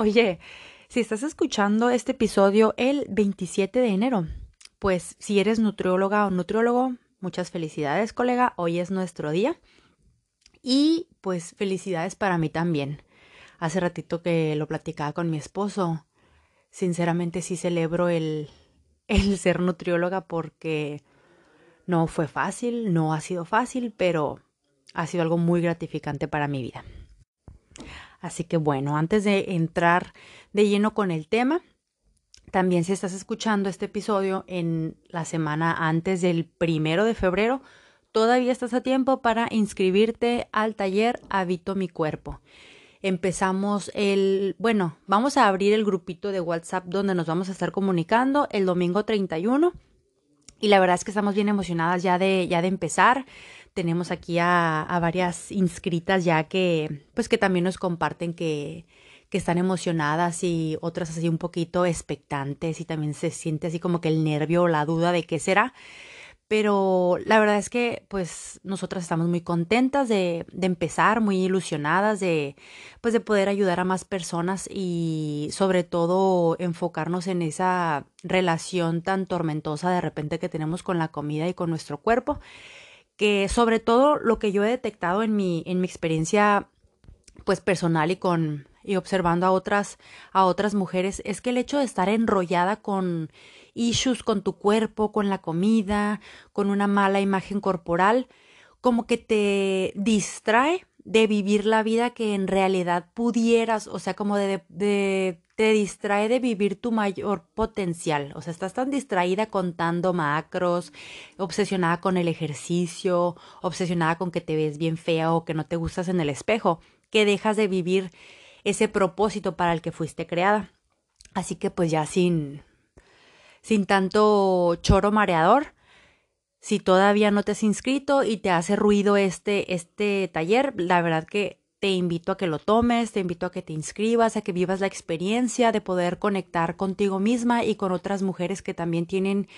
Oye, si estás escuchando este episodio el 27 de enero, pues si eres nutrióloga o nutriólogo, muchas felicidades, colega. Hoy es nuestro día. Y pues felicidades para mí también. Hace ratito que lo platicaba con mi esposo. Sinceramente sí celebro el, el ser nutrióloga porque no fue fácil, no ha sido fácil, pero ha sido algo muy gratificante para mi vida. Así que bueno, antes de entrar de lleno con el tema, también si estás escuchando este episodio en la semana antes del primero de febrero, todavía estás a tiempo para inscribirte al taller Habito mi cuerpo. Empezamos el, bueno, vamos a abrir el grupito de WhatsApp donde nos vamos a estar comunicando el domingo 31 y la verdad es que estamos bien emocionadas ya de, ya de empezar tenemos aquí a, varias inscritas ya que, pues que también nos comparten que, que están emocionadas y otras así un poquito expectantes y también se siente así como que el nervio o la duda de qué será. Pero la verdad es que pues nosotras estamos muy contentas de, de, empezar, muy ilusionadas de pues de poder ayudar a más personas y sobre todo enfocarnos en esa relación tan tormentosa de repente que tenemos con la comida y con nuestro cuerpo que sobre todo lo que yo he detectado en mi, en mi experiencia pues personal y con y observando a otras a otras mujeres es que el hecho de estar enrollada con issues con tu cuerpo, con la comida, con una mala imagen corporal, como que te distrae de vivir la vida que en realidad pudieras, o sea, como de, te distrae de vivir tu mayor potencial. O sea, estás tan distraída contando macros, obsesionada con el ejercicio, obsesionada con que te ves bien fea o que no te gustas en el espejo, que dejas de vivir ese propósito para el que fuiste creada. Así que pues ya sin, sin tanto choro mareador, si todavía no te has inscrito y te hace ruido este, este taller, la verdad que te invito a que lo tomes, te invito a que te inscribas, a que vivas la experiencia de poder conectar contigo misma y con otras mujeres que también tienen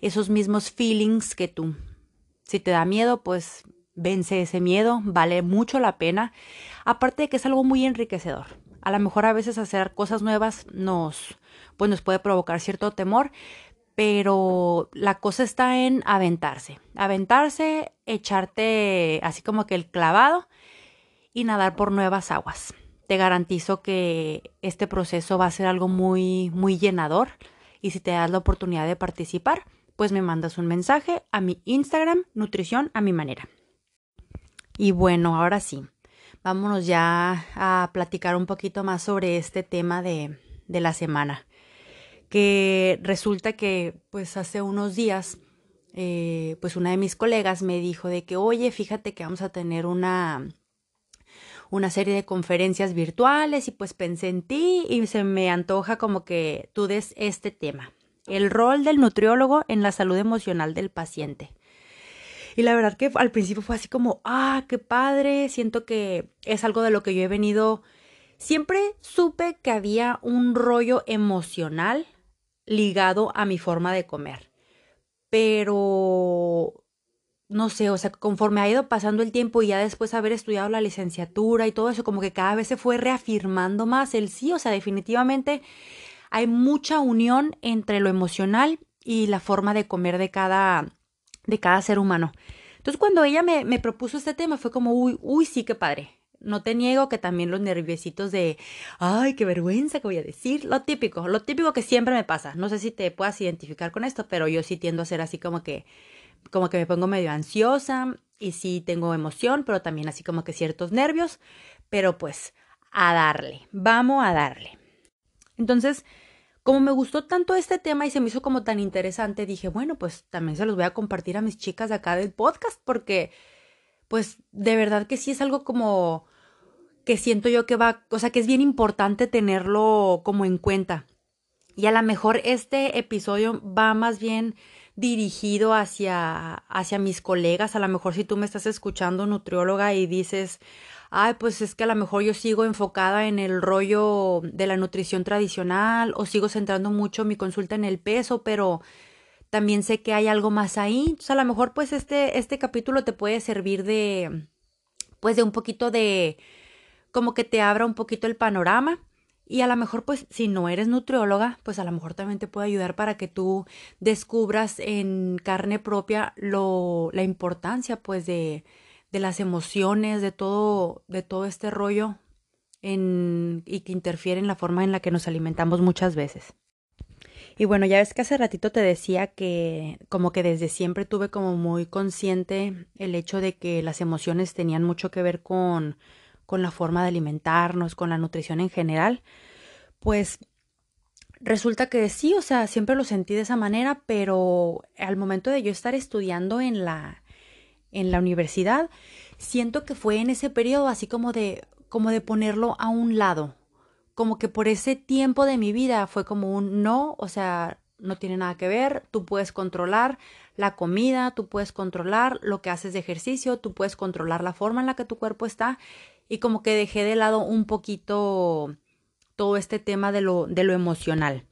esos mismos feelings que tú. Si te da miedo, pues vence ese miedo, vale mucho la pena. Aparte de que es algo muy enriquecedor. A lo mejor a veces hacer cosas nuevas nos, pues nos puede provocar cierto temor, pero la cosa está en aventarse, aventarse, echarte así como que el clavado y nadar por nuevas aguas. Te garantizo que este proceso va a ser algo muy, muy llenador y si te das la oportunidad de participar, pues me mandas un mensaje a mi Instagram, nutrición a mi manera. Y bueno, ahora sí, vámonos ya a platicar un poquito más sobre este tema de, de la semana que resulta que pues hace unos días eh, pues una de mis colegas me dijo de que oye fíjate que vamos a tener una una serie de conferencias virtuales y pues pensé en ti y se me antoja como que tú des este tema el rol del nutriólogo en la salud emocional del paciente y la verdad que al principio fue así como ah qué padre siento que es algo de lo que yo he venido siempre supe que había un rollo emocional ligado a mi forma de comer. Pero, no sé, o sea, conforme ha ido pasando el tiempo y ya después haber estudiado la licenciatura y todo eso, como que cada vez se fue reafirmando más el sí, o sea, definitivamente hay mucha unión entre lo emocional y la forma de comer de cada, de cada ser humano. Entonces, cuando ella me, me propuso este tema, fue como, uy, uy, sí, qué padre. No te niego que también los nerviositos de, ay, qué vergüenza que voy a decir, lo típico, lo típico que siempre me pasa. No sé si te puedas identificar con esto, pero yo sí tiendo a ser así como que, como que me pongo medio ansiosa y sí tengo emoción, pero también así como que ciertos nervios, pero pues a darle, vamos a darle. Entonces, como me gustó tanto este tema y se me hizo como tan interesante, dije, bueno, pues también se los voy a compartir a mis chicas de acá del podcast porque pues de verdad que sí es algo como que siento yo que va, o sea, que es bien importante tenerlo como en cuenta. Y a lo mejor este episodio va más bien dirigido hacia, hacia mis colegas. A lo mejor si tú me estás escuchando, nutrióloga, y dices, ay, pues es que a lo mejor yo sigo enfocada en el rollo de la nutrición tradicional o sigo centrando mucho mi consulta en el peso, pero también sé que hay algo más ahí. Entonces a lo mejor pues este, este capítulo te puede servir de, pues de un poquito de, como que te abra un poquito el panorama. Y a lo mejor, pues, si no eres nutrióloga, pues a lo mejor también te puede ayudar para que tú descubras en carne propia lo, la importancia, pues, de, de las emociones, de todo, de todo este rollo en, y que interfiere en la forma en la que nos alimentamos muchas veces. Y bueno, ya ves que hace ratito te decía que como que desde siempre tuve como muy consciente el hecho de que las emociones tenían mucho que ver con, con la forma de alimentarnos, con la nutrición en general. Pues resulta que sí, o sea, siempre lo sentí de esa manera, pero al momento de yo estar estudiando en la en la universidad, siento que fue en ese periodo así como de como de ponerlo a un lado. Como que por ese tiempo de mi vida fue como un no, o sea, no tiene nada que ver, tú puedes controlar la comida, tú puedes controlar lo que haces de ejercicio, tú puedes controlar la forma en la que tu cuerpo está y como que dejé de lado un poquito todo este tema de lo, de lo emocional.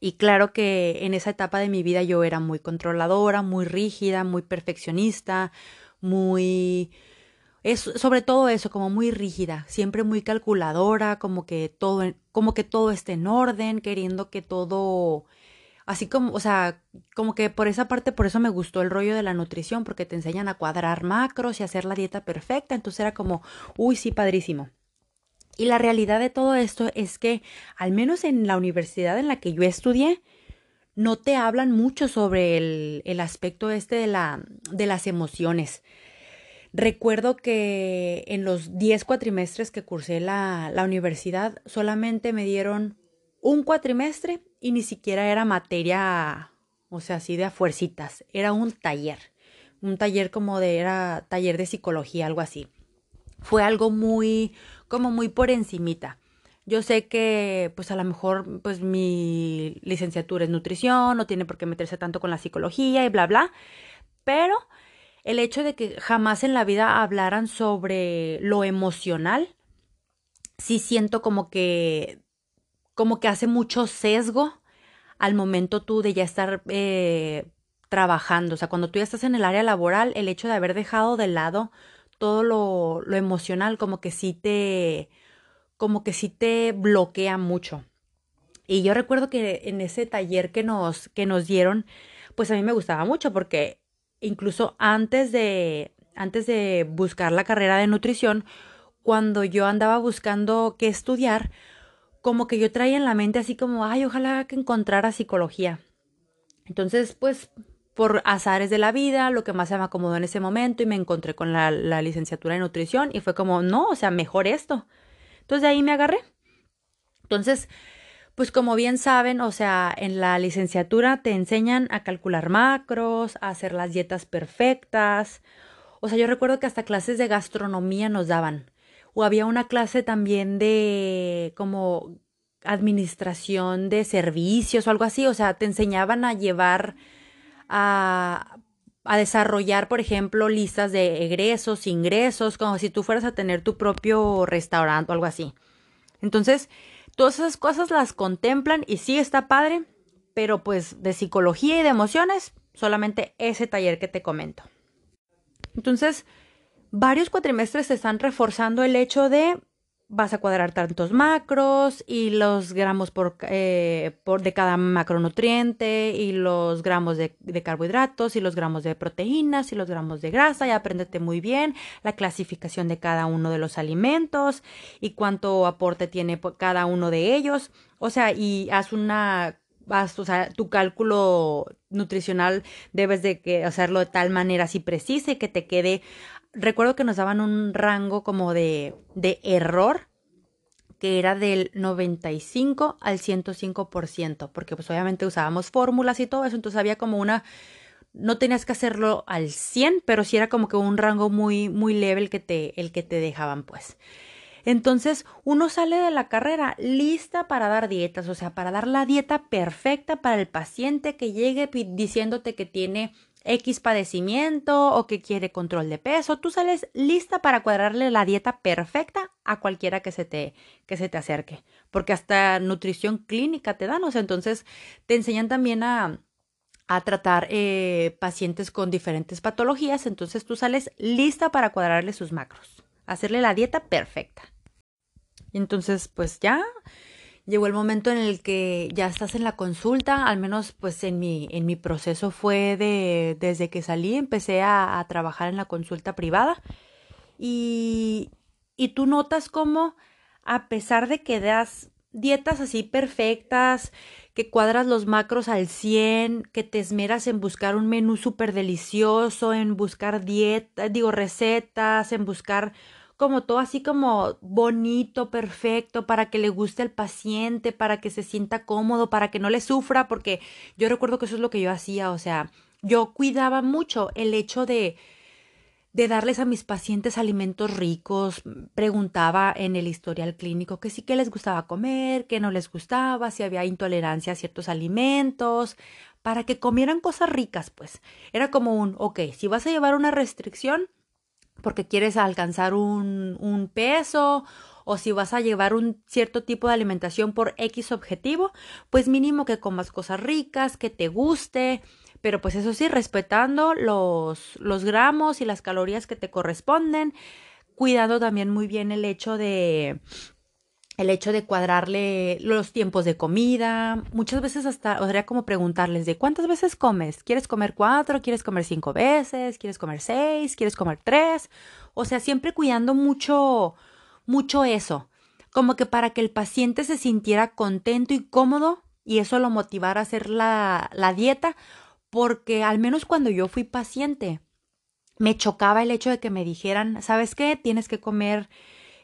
Y claro que en esa etapa de mi vida yo era muy controladora, muy rígida, muy perfeccionista, muy... Es, sobre todo eso, como muy rígida, siempre muy calculadora, como que todo, como que todo esté en orden, queriendo que todo, así como, o sea, como que por esa parte, por eso me gustó el rollo de la nutrición, porque te enseñan a cuadrar macros y hacer la dieta perfecta, entonces era como, uy, sí, padrísimo. Y la realidad de todo esto es que, al menos en la universidad en la que yo estudié, no te hablan mucho sobre el, el aspecto este de, la, de las emociones. Recuerdo que en los 10 cuatrimestres que cursé la, la universidad, solamente me dieron un cuatrimestre y ni siquiera era materia, o sea, así de a fuercitas, era un taller, un taller como de, era taller de psicología, algo así. Fue algo muy, como muy por encimita. Yo sé que pues a lo mejor pues mi licenciatura es nutrición, no tiene por qué meterse tanto con la psicología y bla bla, pero el hecho de que jamás en la vida hablaran sobre lo emocional, sí siento como que como que hace mucho sesgo al momento tú de ya estar eh, trabajando, o sea, cuando tú ya estás en el área laboral, el hecho de haber dejado de lado todo lo, lo emocional como que sí te, como que sí te bloquea mucho. Y yo recuerdo que en ese taller que nos, que nos dieron, pues a mí me gustaba mucho porque incluso antes de, antes de buscar la carrera de nutrición, cuando yo andaba buscando qué estudiar, como que yo traía en la mente así como, ay, ojalá que encontrara psicología. Entonces, pues por azares de la vida, lo que más se me acomodó en ese momento y me encontré con la, licenciatura en nutrición y fue como, no, o sea, mejor esto. Entonces de ahí me agarré. Entonces, pues como bien saben, o sea, en la licenciatura te enseñan a calcular macros, a hacer las dietas perfectas. O sea, yo recuerdo que hasta clases de gastronomía nos daban. O había una clase también de como administración de servicios o algo así. O sea, te enseñaban a llevar a, a desarrollar, por ejemplo, listas de egresos, ingresos, como si tú fueras a tener tu propio restaurante o algo así. Entonces, todas esas cosas las contemplan y sí está padre, pero pues de psicología y de emociones, solamente ese taller que te comento. Entonces, varios cuatrimestres se están reforzando el hecho de vas a cuadrar tantos macros y los gramos por, eh, por de cada macronutriente y los gramos de, de, carbohidratos y los gramos de proteínas y los gramos de grasa y apréndete muy bien la clasificación de cada uno de los alimentos y cuánto aporte tiene cada uno de ellos. O sea, y haz una o sea, tu cálculo nutricional debes de que hacerlo de tal manera así precisa y que te quede recuerdo que nos daban un rango como de, de error que era del 95 al 105%, porque pues obviamente usábamos fórmulas y todo eso, entonces había como una, no tenías que hacerlo al 100, pero sí era como que un rango muy, muy leve el que te, el que te dejaban pues. Entonces, uno sale de la carrera lista para dar dietas, o sea, para dar la dieta perfecta para el paciente que llegue diciéndote que tiene X padecimiento o que quiere control de peso, tú sales lista para cuadrarle la dieta perfecta a cualquiera que se te, que se te acerque, porque hasta nutrición clínica te dan, o sea, entonces te enseñan también a, a tratar eh, pacientes con diferentes patologías, entonces tú sales lista para cuadrarle sus macros, hacerle la dieta perfecta. Entonces, pues ya llegó el momento en el que ya estás en la consulta, al menos pues en mi, en mi proceso fue de, desde que salí, empecé a, trabajar en la consulta privada. Y, y tú notas como a pesar de que das dietas así perfectas, que cuadras los macros al 100, que te esmeras en buscar un menú súper delicioso, en buscar dietas, digo, recetas, en buscar como todo así como bonito, perfecto, para que le guste al paciente, para que se sienta cómodo, para que no le sufra, porque yo recuerdo que eso es lo que yo hacía, o sea, yo cuidaba mucho el hecho de de darles a mis pacientes alimentos ricos, preguntaba en el historial clínico que sí que les gustaba comer, que no les gustaba, si había intolerancia a ciertos alimentos, para que comieran cosas ricas, pues. Era como un, ok, si vas a llevar una restricción, porque quieres alcanzar un, un peso o si vas a llevar un cierto tipo de alimentación por X objetivo, pues mínimo que comas cosas ricas, que te guste, pero pues eso sí, respetando los, los gramos y las calorías que te corresponden, cuidando también muy bien el hecho de el hecho de cuadrarle los tiempos de comida, muchas veces hasta podría como preguntarles de cuántas veces comes, ¿quieres comer cuatro? ¿Quieres comer cinco veces? ¿Quieres comer seis? ¿Quieres comer tres? O sea, siempre cuidando mucho, mucho eso, como que para que el paciente se sintiera contento y cómodo y eso lo motivara a hacer la, la dieta, porque al menos cuando yo fui paciente, me chocaba el hecho de que me dijeran, ¿sabes qué? Tienes que comer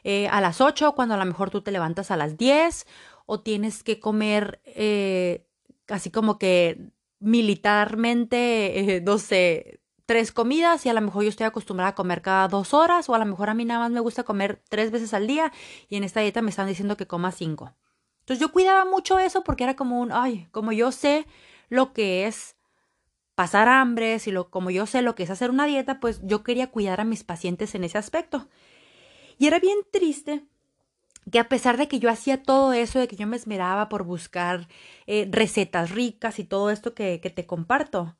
eh, a las 8 cuando a lo mejor tú te levantas a las 10 o tienes que comer eh, así como que militarmente, eh, no sé, tres comidas y a lo mejor yo estoy acostumbrada a comer cada dos horas o a lo mejor a mí nada más me gusta comer tres veces al día y en esta dieta me están diciendo que coma cinco. Entonces yo cuidaba mucho eso porque era como un, ay, como yo sé lo que es pasar hambre, si lo, como yo sé lo que es hacer una dieta, pues yo quería cuidar a mis pacientes en ese aspecto. Y era bien triste que a pesar de que yo hacía todo eso, de que yo me esmeraba por buscar eh, recetas ricas y todo esto que, que te comparto,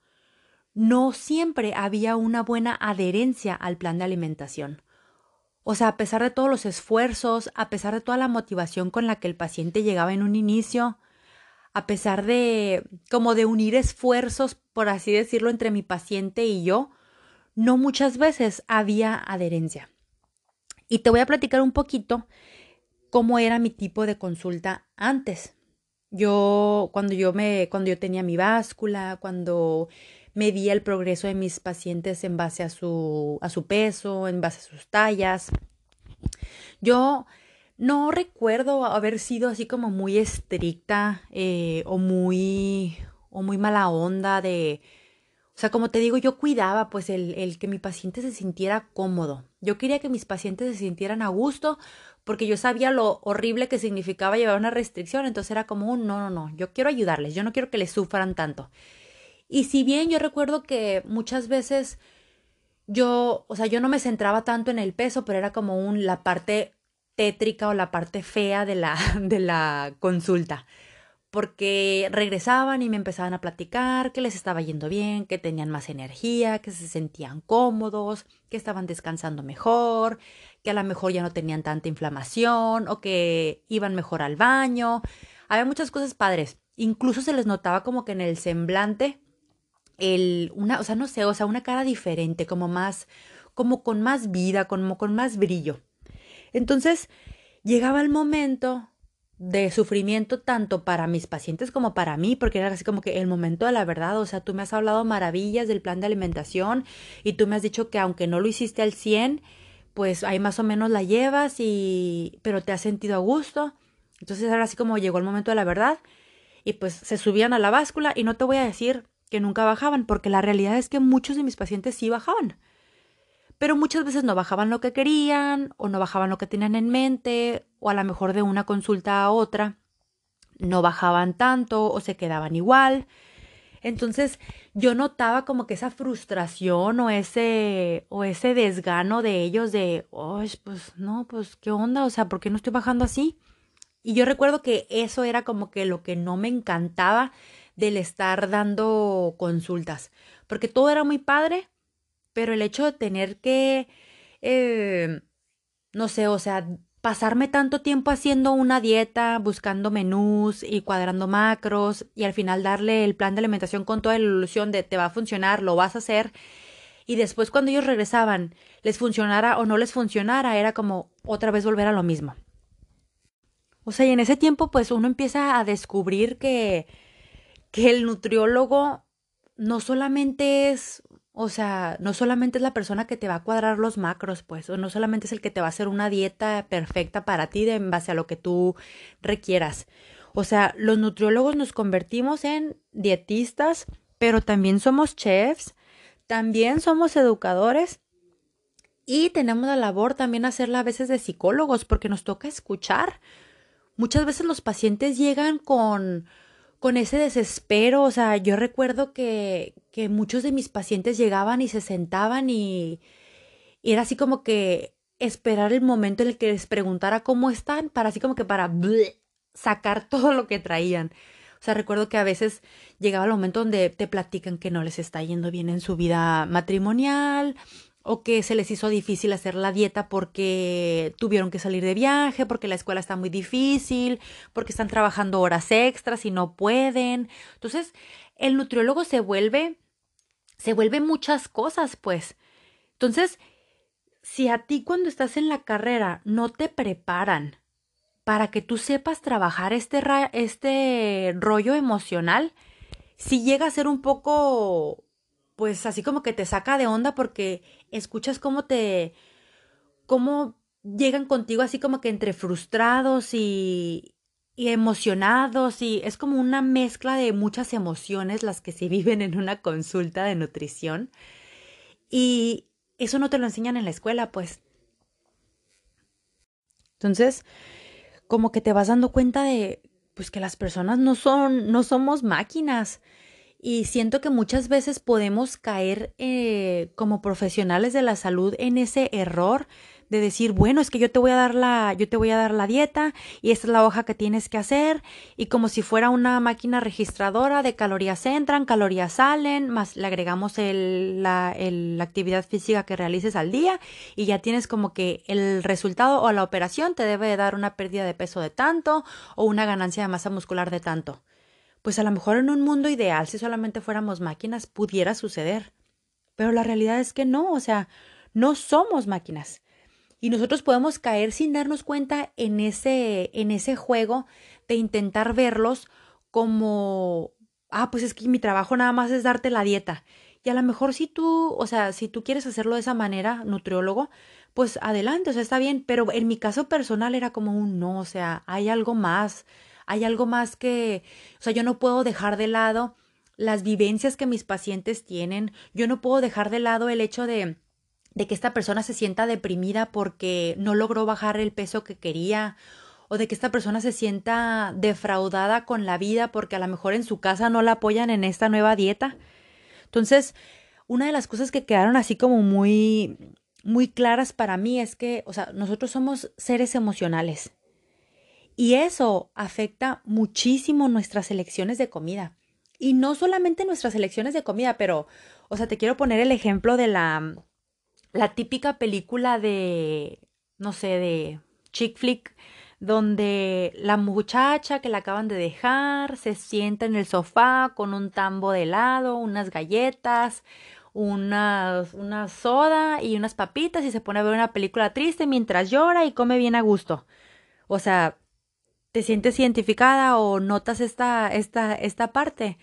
no siempre había una buena adherencia al plan de alimentación. O sea, a pesar de todos los esfuerzos, a pesar de toda la motivación con la que el paciente llegaba en un inicio, a pesar de como de unir esfuerzos, por así decirlo, entre mi paciente y yo, no muchas veces había adherencia. Y te voy a platicar un poquito cómo era mi tipo de consulta antes. Yo, cuando yo me, cuando yo tenía mi báscula, cuando medía el progreso de mis pacientes en base a su, a su peso, en base a sus tallas. Yo no recuerdo haber sido así como muy estricta eh, o muy o muy mala onda de o sea, como te digo, yo cuidaba pues el, el, que mi paciente se sintiera cómodo. Yo quería que mis pacientes se sintieran a gusto porque yo sabía lo horrible que significaba llevar una restricción. Entonces era como un no, no, no, yo quiero ayudarles, yo no quiero que les sufran tanto. Y si bien yo recuerdo que muchas veces yo, o sea, yo no me centraba tanto en el peso, pero era como un la parte tétrica o la parte fea de la, de la consulta porque regresaban y me empezaban a platicar que les estaba yendo bien, que tenían más energía, que se sentían cómodos, que estaban descansando mejor, que a lo mejor ya no tenían tanta inflamación o que iban mejor al baño. Había muchas cosas padres. Incluso se les notaba como que en el semblante el una, o sea, no sé, o sea, una cara diferente, como más como con más vida, como con más brillo. Entonces, llegaba el momento de sufrimiento tanto para mis pacientes como para mí, porque era así como que el momento de la verdad, o sea, tú me has hablado maravillas del plan de alimentación y tú me has dicho que aunque no lo hiciste al 100, pues ahí más o menos la llevas y pero te has sentido a gusto. Entonces era así como llegó el momento de la verdad y pues se subían a la báscula y no te voy a decir que nunca bajaban, porque la realidad es que muchos de mis pacientes sí bajaban. pero muchas veces no bajaban lo que querían o no bajaban lo que tenían en mente o a lo mejor de una consulta a otra no bajaban tanto o se quedaban igual. Entonces yo notaba como que esa frustración o ese o ese desgano de ellos de, pues no, pues qué onda, o sea, ¿por qué no estoy bajando así?" Y yo recuerdo que eso era como que lo que no me encantaba del estar dando consultas, porque todo era muy padre, pero el hecho de tener que, eh, no sé, o sea, pasarme tanto tiempo haciendo una dieta, buscando menús y cuadrando macros y al final darle el plan de alimentación con toda la ilusión de te va a funcionar, lo vas a hacer. Y después cuando ellos regresaban, les funcionara o no les funcionara, era como otra vez volver a lo mismo. O sea, y en ese tiempo pues uno empieza a descubrir que, que el nutriólogo no solamente es, o sea, no solamente es la persona que te va a cuadrar los macros, pues, o no solamente es el que te va a hacer una dieta perfecta para ti de, en base a lo que tú requieras. O sea, los nutriólogos nos convertimos en dietistas, pero también somos chefs, también somos educadores y tenemos la labor también hacerla a veces de psicólogos porque nos toca escuchar muchas veces los pacientes llegan con, con ese desespero. O sea, yo recuerdo que, que muchos de mis pacientes llegaban y se sentaban y, era así como que esperar el momento en el que les preguntara cómo están, para así como que para sacar todo lo que traían. O sea, recuerdo que a veces llegaba el momento donde te platican que no les está yendo bien en su vida matrimonial o que se les hizo difícil hacer la dieta porque tuvieron que salir de viaje, porque la escuela está muy difícil, porque están trabajando horas extras y no pueden. Entonces, el nutriólogo se vuelve se vuelve muchas cosas, pues. Entonces, si a ti cuando estás en la carrera no te preparan para que tú sepas trabajar este, este rollo emocional, si llega a ser un poco pues así como que te saca de onda porque escuchas cómo te, cómo llegan contigo así como que entre frustrados y, y emocionados y es como una mezcla de muchas emociones las que se viven en una consulta de nutrición y eso no te lo enseñan en la escuela pues. Entonces, como que te vas dando cuenta de pues que las personas no son no somos máquinas y siento que muchas veces podemos caer eh, como profesionales de la salud en ese error de decir, bueno, es que yo te voy a dar la, yo te voy a dar la dieta y esta es la hoja que tienes que hacer y como si fuera una máquina registradora de calorías entran, calorías salen, más le agregamos el, la, la actividad física que realices al día y ya tienes como que el resultado o la operación te debe dar una pérdida de peso de tanto o una ganancia de masa muscular de tanto pues a lo mejor en un mundo ideal, si solamente fuéramos máquinas, pudiera suceder. Pero la realidad es que no, o sea, no somos máquinas. Y nosotros podemos caer sin darnos cuenta en ese, en ese juego de intentar verlos como, ah, pues es que mi trabajo nada más es darte la dieta. Y a lo mejor si tú, o sea, si tú quieres hacerlo de esa manera, nutriólogo, pues adelante, o sea, está bien, pero en mi caso personal era como un no, o sea, hay algo más, hay algo más que, o sea, yo no puedo dejar de lado las vivencias que mis pacientes tienen, yo no puedo dejar de lado el hecho de que esta persona se sienta deprimida porque no logró bajar el peso que quería o de que esta persona se sienta defraudada con la vida porque a lo mejor en su casa no la apoyan en esta nueva dieta. Entonces, una de las cosas que quedaron así como muy muy claras para mí es que, o sea, nosotros somos seres emocionales y eso afecta muchísimo nuestras elecciones de comida. Y no solamente nuestras elecciones de comida, pero, o sea, te quiero poner el ejemplo de la, la típica película de, no sé, de chick flick, donde la muchacha que la acaban de dejar se sienta en el sofá con un tambo de helado, unas galletas, una, una soda y unas papitas y se pone a ver una película triste mientras llora y come bien a gusto. O sea, te sientes identificada o notas esta, esta, esta parte.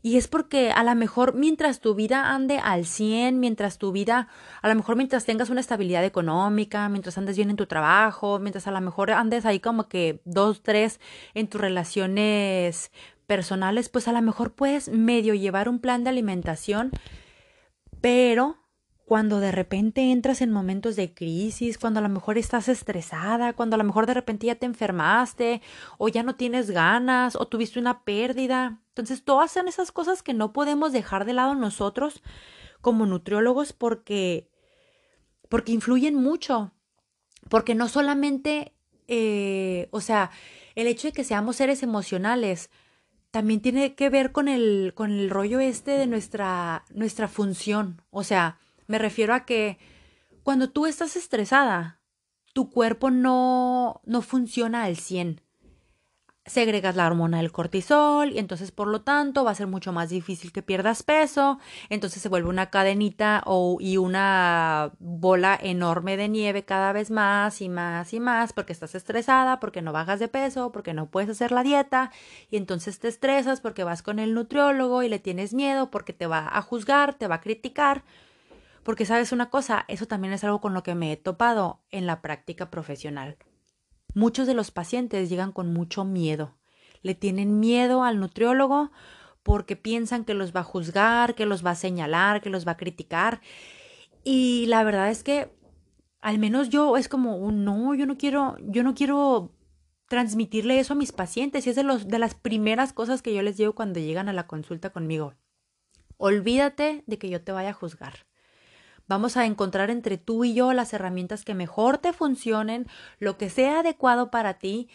Y es porque a lo mejor mientras tu vida ande al 100, mientras tu vida, a lo mejor mientras tengas una estabilidad económica, mientras andes bien en tu trabajo, mientras a lo mejor andes ahí como que dos, tres en tus relaciones personales, pues a lo mejor puedes medio llevar un plan de alimentación, pero cuando de repente entras en momentos de crisis, cuando a lo mejor estás estresada, cuando a lo mejor de repente ya te enfermaste o ya no tienes ganas o tuviste una pérdida. Entonces, todas son esas cosas que no podemos dejar de lado nosotros como nutriólogos porque porque influyen mucho. Porque no solamente, eh, o sea, el hecho de que seamos seres emocionales también tiene que ver con el, con el rollo este de nuestra, nuestra función. O sea, me refiero a que cuando tú estás estresada, tu cuerpo no, no funciona al 100. Segregas la hormona del cortisol y entonces por lo tanto va a ser mucho más difícil que pierdas peso, entonces se vuelve una cadenita o, y una bola enorme de nieve cada vez más y más y más porque estás estresada, porque no bajas de peso, porque no puedes hacer la dieta. Y entonces te estresas porque vas con el nutriólogo y le tienes miedo porque te va a juzgar, te va a criticar porque sabes una cosa, eso también es algo con lo que me he topado en la práctica profesional. Muchos de los pacientes llegan con mucho miedo. Le tienen miedo al nutriólogo porque piensan que los va a juzgar, que los va a señalar, que los va a criticar. Y la verdad es que al menos yo es como, un no, yo no quiero, yo no quiero transmitirle eso a mis pacientes y es de, los, de las primeras cosas que yo les digo cuando llegan a la consulta conmigo. Olvídate de que yo te vaya a juzgar. Vamos a encontrar entre tú y yo las herramientas que mejor te funcionen, lo que sea adecuado para ti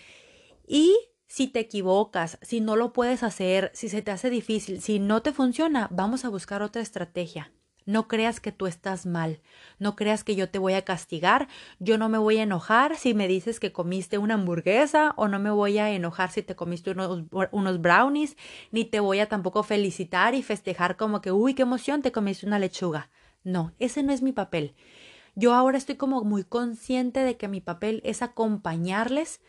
y si te equivocas, si no lo puedes hacer, si se te hace difícil, si no te funciona, vamos a buscar otra estrategia. No creas que tú estás mal, no creas que yo te voy a castigar, yo no me voy a enojar si me dices que comiste una hamburguesa o no me voy a enojar si te comiste unos, unos brownies, ni te voy a tampoco felicitar y festejar como que, uy, qué emoción, te comiste una lechuga. No, ese no es mi papel. Yo ahora estoy como muy consciente de que mi papel es acompañarles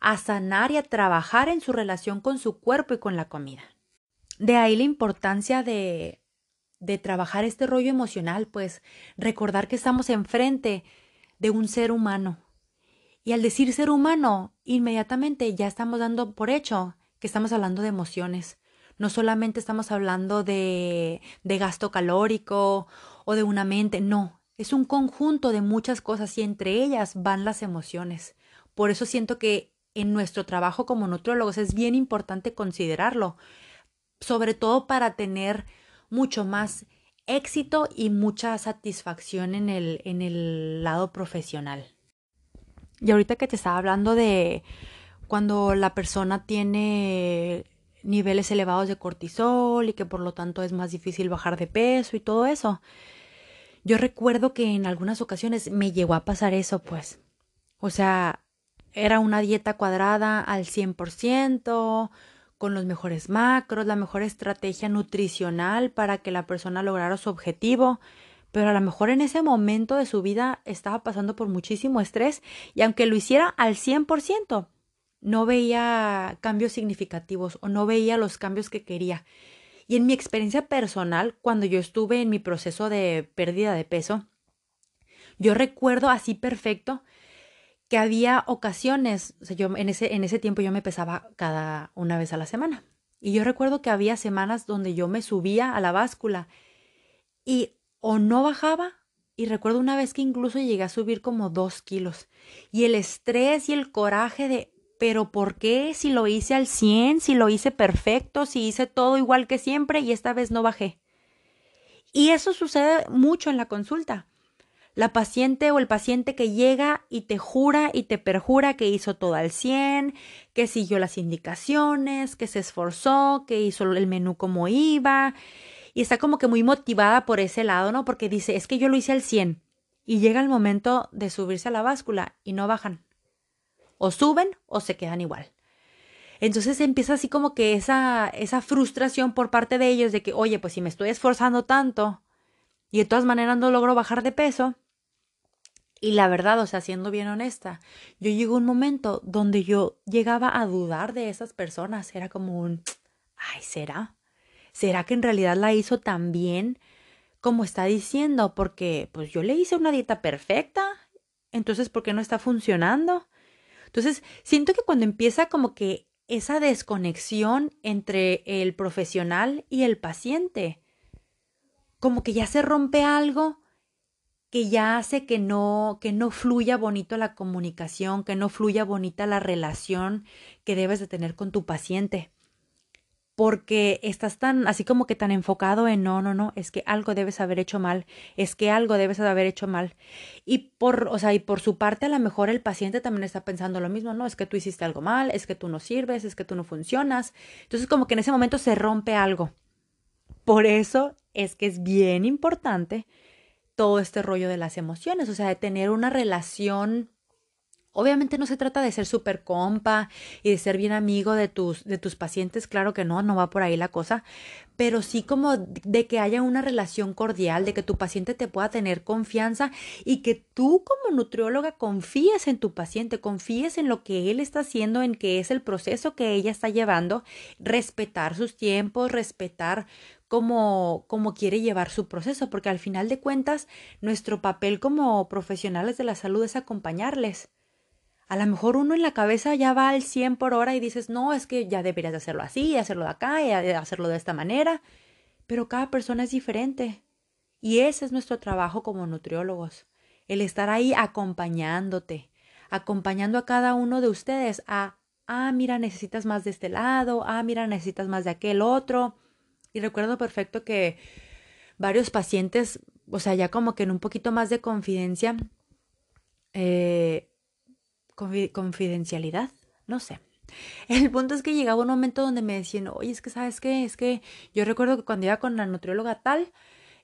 a sanar y a trabajar en su relación con su cuerpo y con la comida. De ahí la importancia de, de trabajar este rollo emocional, pues recordar que estamos enfrente de un ser humano. Y al decir ser humano, inmediatamente ya estamos dando por hecho que estamos hablando de emociones. No solamente estamos hablando de, de gasto calórico o de una mente, no, es un conjunto de muchas cosas y entre ellas van las emociones. Por eso siento que en nuestro trabajo como nutriólogos es bien importante considerarlo, sobre todo para tener mucho más éxito y mucha satisfacción en el, en el lado profesional. Y ahorita que te estaba hablando de cuando la persona tiene niveles elevados de cortisol y que por lo tanto es más difícil bajar de peso y todo eso. Yo recuerdo que en algunas ocasiones me llegó a pasar eso, pues. O sea, era una dieta cuadrada al 100%, con los mejores macros, la mejor estrategia nutricional para que la persona lograra su objetivo, pero a lo mejor en ese momento de su vida estaba pasando por muchísimo estrés y aunque lo hiciera al 100%, no veía cambios significativos o no veía los cambios que quería. Y en mi experiencia personal, cuando yo estuve en mi proceso de pérdida de peso, yo recuerdo así perfecto que había ocasiones, yo en ese, en ese tiempo yo me pesaba cada una vez a la semana. Y yo recuerdo que había semanas donde yo me subía a la báscula y o no bajaba, y recuerdo una vez que incluso llegué a subir como dos kilos. Y el estrés y el coraje de, pero ¿por qué si lo hice al 100, si lo hice perfecto, si hice todo igual que siempre y esta vez no bajé? Y eso sucede mucho en la consulta. La paciente o el paciente que llega y te jura y te perjura que hizo todo al 100, que siguió las indicaciones, que se esforzó, que hizo el menú como iba, y está como que muy motivada por ese lado, ¿no? Porque dice, es que yo lo hice al 100, y llega el momento de subirse a la báscula y no bajan o suben o se quedan igual. Entonces empieza así como que esa, esa frustración por parte de ellos de que, oye, pues si me estoy esforzando tanto y de todas maneras no logro bajar de peso. Y la verdad, o sea, siendo bien honesta, yo llegó un momento donde yo llegaba a dudar de esas personas. Era como un, ay, ¿será? ¿Será que en realidad la hizo tan bien como está diciendo? Porque pues yo le hice una dieta perfecta. Entonces, ¿por qué no está funcionando? Entonces, siento que cuando empieza como que esa desconexión entre el profesional y el paciente, como que ya se rompe algo que ya hace que no, que no fluya bonito la comunicación, que no fluya bonita la relación que debes de tener con tu paciente. Porque estás tan, así como que tan enfocado en no, no, no, es que algo debes haber hecho mal, es que algo debes haber hecho mal. Y por, o sea, y por su parte a lo mejor el paciente también está pensando lo mismo, no, es que tú hiciste algo mal, es que tú no sirves, es que tú no funcionas. Entonces como que en ese momento se rompe algo. Por eso es que es bien importante todo este rollo de las emociones, o sea, de tener una relación Obviamente no se trata de ser súper compa y de ser bien amigo de tus, de tus pacientes, claro que no, no va por ahí la cosa, pero sí como de que haya una relación cordial, de que tu paciente te pueda tener confianza y que tú como nutrióloga confíes en tu paciente, confíes en lo que él está haciendo, en que es el proceso que ella está llevando, respetar sus tiempos, respetar cómo, cómo quiere llevar su proceso, porque al final de cuentas nuestro papel como profesionales de la salud es acompañarles a lo mejor uno en la cabeza ya va al 100 por hora y dices, no, es que ya deberías de hacerlo así, hacerlo de acá, y hacerlo de esta manera, pero cada persona es diferente. Y ese es nuestro trabajo como nutriólogos, el estar ahí acompañándote, acompañando a cada uno de ustedes a, ah, mira, necesitas más de este lado, ah, mira, necesitas más de aquel otro. Y recuerdo perfecto que varios pacientes, o sea, ya como que en un poquito más de confidencia, eh, confidencialidad, no sé. El punto es que llegaba un momento donde me decían, oye, es que sabes qué, es que yo recuerdo que cuando iba con la nutrióloga tal,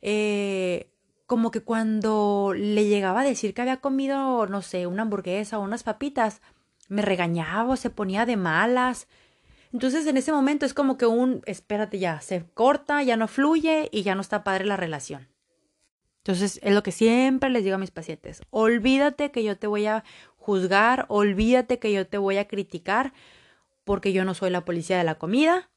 eh, como que cuando le llegaba a decir que había comido, no sé, una hamburguesa o unas papitas, me regañaba o se ponía de malas. Entonces en ese momento es como que un, espérate ya, se corta, ya no fluye y ya no está padre la relación. Entonces es lo que siempre les digo a mis pacientes, olvídate que yo te voy a juzgar, olvídate que yo te voy a criticar porque yo no soy la policía de la comida.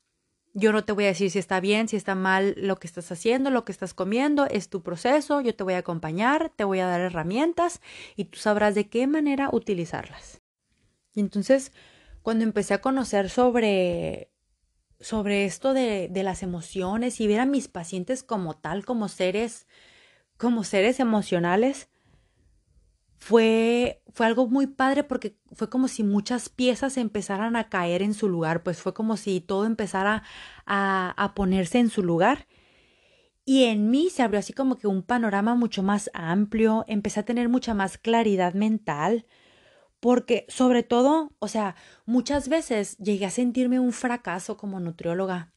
Yo no te voy a decir si está bien, si está mal lo que estás haciendo, lo que estás comiendo, es tu proceso, yo te voy a acompañar, te voy a dar herramientas y tú sabrás de qué manera utilizarlas. Y entonces, cuando empecé a conocer sobre sobre esto de, de las emociones y ver a mis pacientes como tal, como seres, como seres emocionales, fue, fue algo muy padre porque fue como si muchas piezas empezaran a caer en su lugar, pues fue como si todo empezara a, a ponerse en su lugar. Y en mí se abrió así como que un panorama mucho más amplio, empecé a tener mucha más claridad mental, porque sobre todo, o sea, muchas veces llegué a sentirme un fracaso como nutrióloga.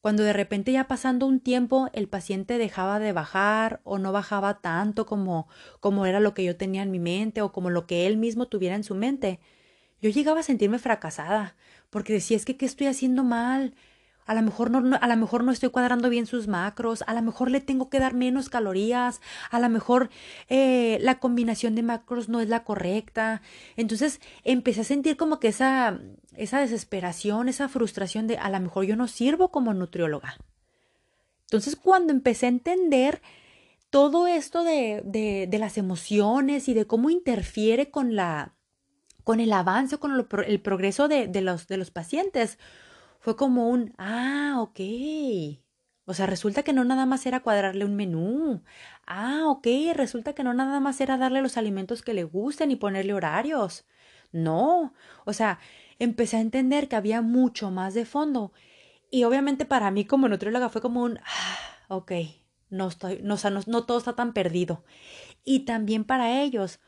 Cuando de repente ya pasando un tiempo el paciente dejaba de bajar o no bajaba tanto como, como era lo que yo tenía en mi mente o como lo que él mismo tuviera en su mente, yo llegaba a sentirme fracasada, porque decía es que qué estoy haciendo mal, a lo mejor no, a lo mejor no estoy cuadrando bien sus macros, a lo mejor le tengo que dar menos calorías, a lo mejor eh, la combinación de macros no es la correcta. Entonces empecé a sentir como que esa, esa desesperación, esa frustración de a lo mejor yo no sirvo como nutrióloga. Entonces cuando empecé a entender todo esto de, de, de las emociones y de cómo interfiere con la con el avance, con el progreso de, de, los, de los pacientes, fue como un, ah, ok. O sea, resulta que no nada más era cuadrarle un menú. Ah, ok, resulta que no nada más era darle los alimentos que le gusten y ponerle horarios. No, o sea, empecé a entender que había mucho más de fondo. Y obviamente para mí como nutrióloga fue como un, ah, ok, no estoy, no, no, no todo está tan perdido. Y también para ellos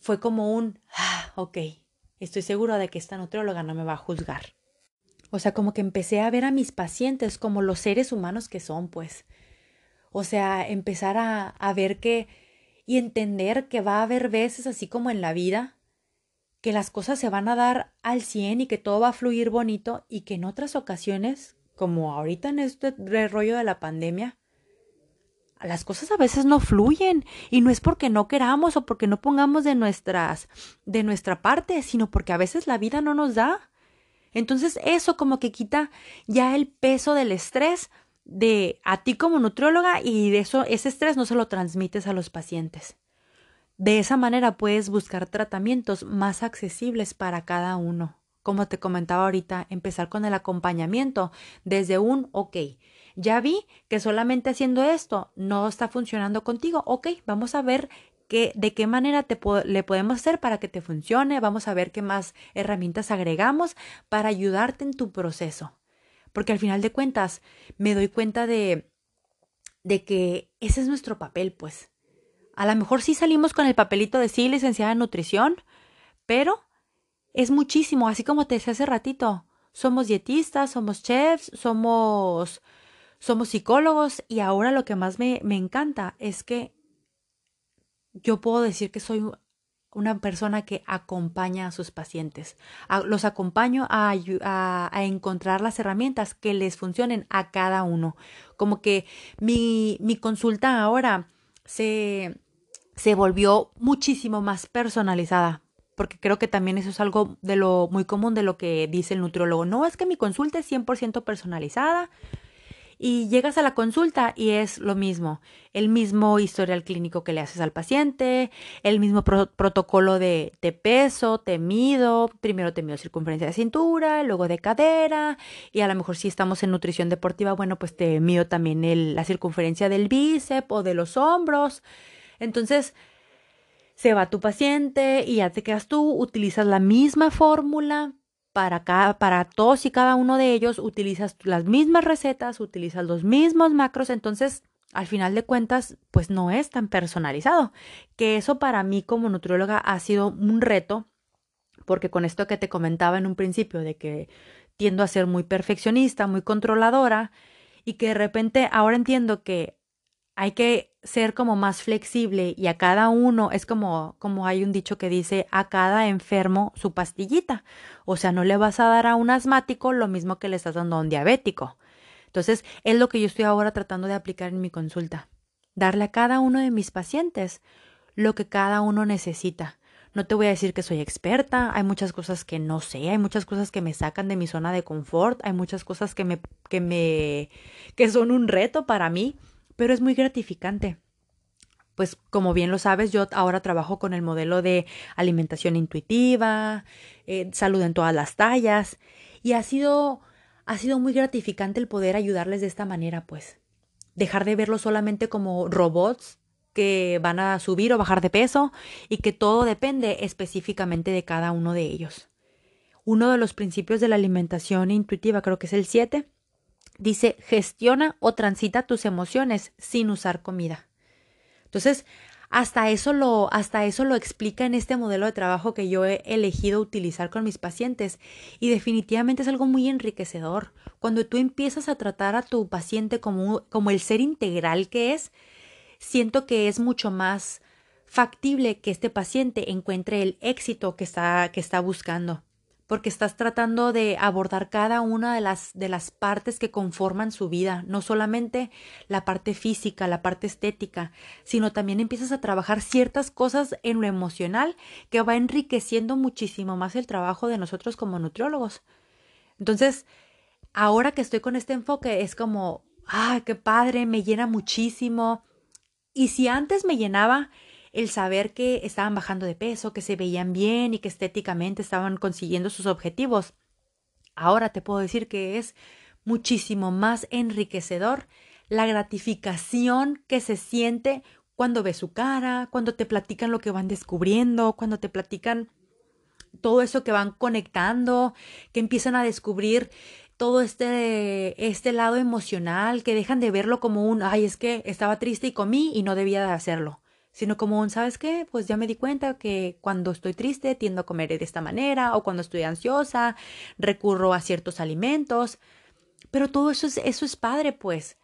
fue como un, ah, ok, estoy seguro de que esta nutrióloga no me va a juzgar. O sea, como que empecé a ver a mis pacientes como los seres humanos que son, pues. O sea, empezar a, a ver que y entender que va a haber veces, así como en la vida, que las cosas se van a dar al 100 y que todo va a fluir bonito y que en otras ocasiones, como ahorita en este rollo de la pandemia, las cosas a veces no fluyen y no es porque no queramos o porque no pongamos de nuestras de nuestra parte, sino porque a veces la vida no nos da. Entonces eso como que quita ya el peso del estrés de a ti como nutrióloga y de eso ese estrés no se lo transmites a los pacientes. De esa manera puedes buscar tratamientos más accesibles para cada uno. Como te comentaba ahorita, empezar con el acompañamiento desde un ok, ya vi que solamente haciendo esto no está funcionando contigo. Ok, vamos a ver qué, de qué manera te le podemos hacer para que te funcione. Vamos a ver qué más herramientas agregamos para ayudarte en tu proceso. Porque al final de cuentas me doy cuenta de, de que ese es nuestro papel, pues. A lo mejor sí salimos con el papelito de sí, licenciada en nutrición, pero es muchísimo, así como te decía hace ratito. Somos dietistas, somos chefs, somos, somos psicólogos y ahora lo que más me, me encanta es que yo puedo decir que soy una persona que acompaña a sus pacientes. los acompaño a, a, encontrar las herramientas que les funcionen a cada uno. Como que mi, mi consulta ahora se, se volvió muchísimo más personalizada porque creo que también eso es algo de lo muy común de lo que dice el nutriólogo. No es que mi consulta es 100% personalizada y llegas a la consulta y es lo mismo, el mismo historial clínico que le haces al paciente, el mismo protocolo de te peso, te mido, primero te mido circunferencia de cintura, luego de cadera y a lo mejor si estamos en nutrición deportiva, bueno, pues te mido también la circunferencia del bíceps o de los hombros. Entonces, se va tu paciente y ya te quedas tú, utilizas la misma fórmula para, cada, para todos y cada uno de ellos, utilizas las mismas recetas, utilizas los mismos macros, entonces al final de cuentas, pues no es tan personalizado, que eso para mí como nutrióloga ha sido un reto, porque con esto que te comentaba en un principio de que tiendo a ser muy perfeccionista, muy controladora, y que de repente ahora entiendo que hay que ser como más flexible y a cada uno es como como hay un dicho que dice a cada enfermo su pastillita. O sea, no le vas a dar a un asmático lo mismo que le estás dando a un diabético. Entonces, es lo que yo estoy ahora tratando de aplicar en mi consulta. Darle a cada uno de mis pacientes lo que cada uno necesita. No te voy a decir que soy experta, hay muchas cosas que no sé, hay muchas cosas que me sacan de mi zona de confort, hay muchas cosas que me que me que son un reto para mí pero es muy gratificante. Pues como bien lo sabes, yo ahora trabajo con el modelo de alimentación intuitiva, eh, salud en todas las tallas, y ha sido, ha sido muy gratificante el poder ayudarles de esta manera, pues. Dejar de verlo solamente como robots que van a subir o bajar de peso y que todo depende específicamente de cada uno de ellos. Uno de los principios de la alimentación intuitiva, creo que es el 7, dice gestiona o transita tus emociones sin usar comida. Entonces, hasta eso lo hasta eso lo explica en este modelo de trabajo que yo he elegido utilizar con mis pacientes y definitivamente es algo muy enriquecedor. Cuando tú empiezas a tratar a tu paciente como como el ser integral que es, siento que es mucho más factible que este paciente encuentre el éxito que está que está buscando porque estás tratando de abordar cada una de las, de las partes que conforman su vida, no solamente la parte física, la parte estética, sino también empiezas a trabajar ciertas cosas en lo emocional que va enriqueciendo muchísimo más el trabajo de nosotros como nutriólogos. Entonces, ahora que estoy con este enfoque, es como, ¡ay, qué padre! Me llena muchísimo. Y si antes me llenaba el saber que estaban bajando de peso, que se veían bien y que estéticamente estaban consiguiendo sus objetivos. Ahora te puedo decir que es muchísimo más enriquecedor la gratificación que se siente cuando ves su cara, cuando te platican lo que van descubriendo, cuando te platican todo eso que van conectando, que empiezan a descubrir todo este, este lado emocional, que dejan de verlo como un, ay, es que estaba triste y comí y no debía de hacerlo sino como un, ¿sabes qué? Pues ya me di cuenta que cuando estoy triste tiendo a comer de esta manera o cuando estoy ansiosa recurro a ciertos alimentos. Pero todo eso es, eso es padre, pues,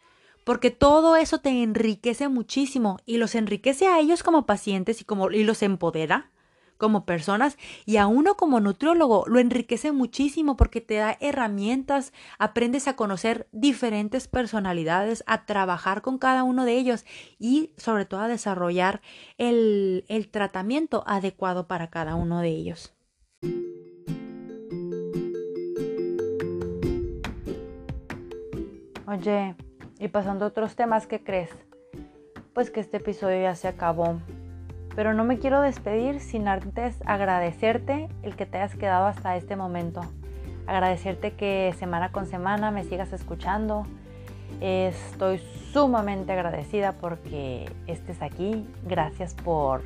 porque todo eso te enriquece muchísimo y los enriquece a ellos como pacientes y, como, y los empodera como personas y a uno como nutriólogo lo enriquece muchísimo porque te da herramientas, aprendes a conocer diferentes personalidades, a trabajar con cada uno de ellos y sobre todo a desarrollar el, el tratamiento adecuado para cada uno de ellos. Oye, y pasando a otros temas, ¿qué crees? Pues que este episodio ya se acabó. Pero no me quiero despedir sin antes agradecerte el que te hayas quedado hasta este momento. Agradecerte que semana con semana me sigas escuchando Estoy sumamente agradecida porque estés aquí. Gracias por,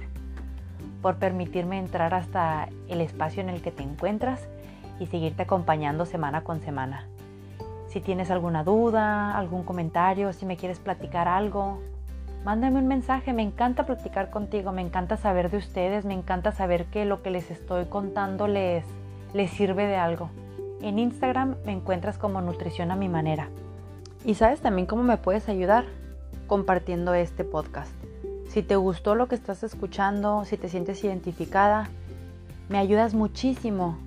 por permitirme entrar hasta el espacio en el que te encuentras y seguirte acompañando semana con semana. Si tienes alguna duda, algún comentario, si me quieres platicar algo, mándame un mensaje. Me encanta platicar contigo, me encanta saber de ustedes, me encanta saber que lo que les estoy contando les, les sirve de algo. En Instagram me encuentras como Nutrición a mi manera. Y sabes también cómo me puedes ayudar compartiendo este podcast. Si te gustó lo que estás escuchando, si te sientes identificada, me ayudas muchísimo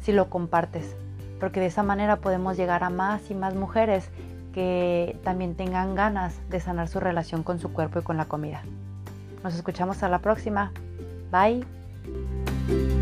si lo compartes, porque de esa manera podemos llegar a más y más mujeres que también tengan ganas de sanar su relación con su cuerpo y con la comida. Nos escuchamos a la próxima. Bye.